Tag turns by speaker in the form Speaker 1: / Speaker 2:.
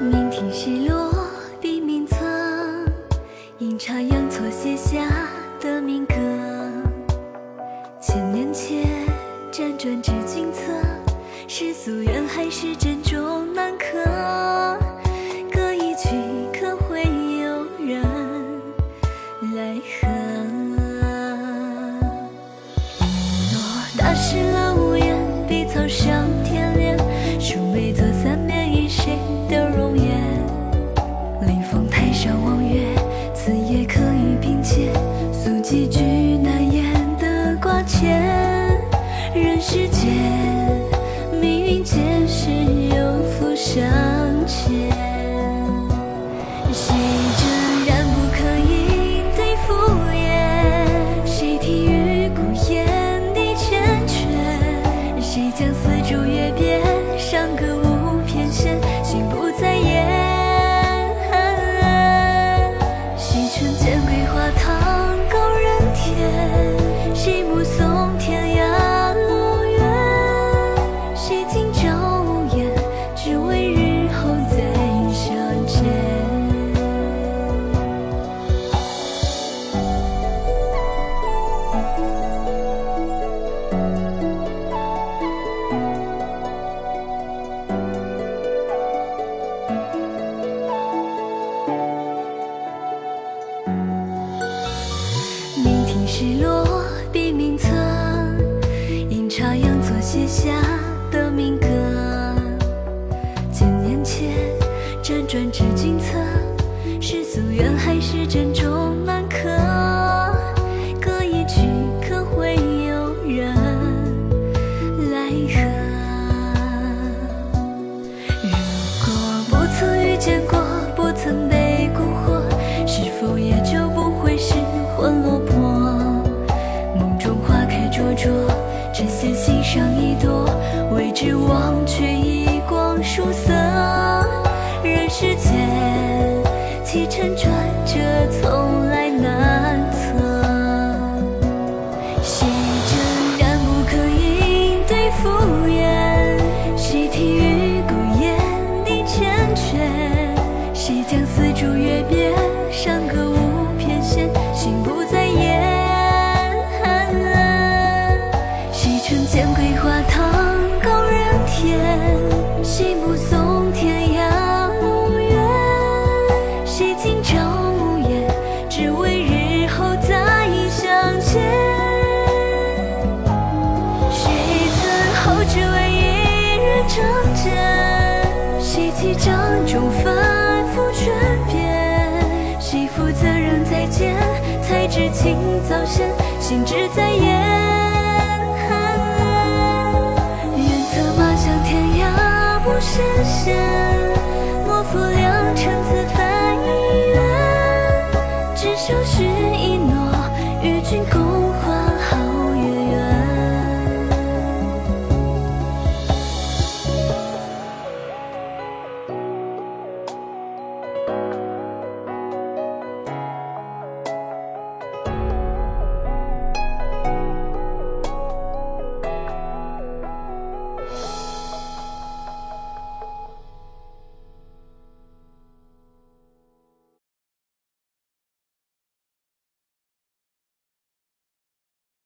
Speaker 1: 酩酊西落笔名册，阴差阳错写下的命格，千年前辗转至君侧，是夙愿还是珍重难刻。心不在焉。谁乘剑归华堂高人天？谁目送天涯路远？谁今朝无言，只为日后再相见？失落笔名册，阴差阳错写下的民歌。千年前辗转至君侧，是夙愿还是珍重曙色。人世间，起承转折从来难测。谁真然不可应对敷衍？谁听玉骨烟笛缱绻？谁将丝竹月边，上歌舞翩跹，心不在焉？一人仗剑？谁记账中反复转变？谁负责任再见？才知情早现，心只在焉。愿策马向天涯不设限，莫负良辰此番一缘。执手许一诺，与君共欢